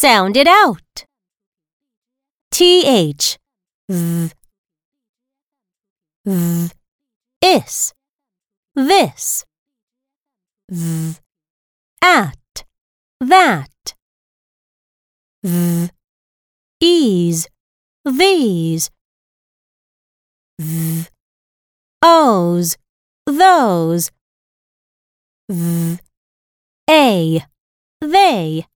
Sound it out. th, th, th, is, this, th, at, that, th, ease, these, th, O's, those, th, a, they.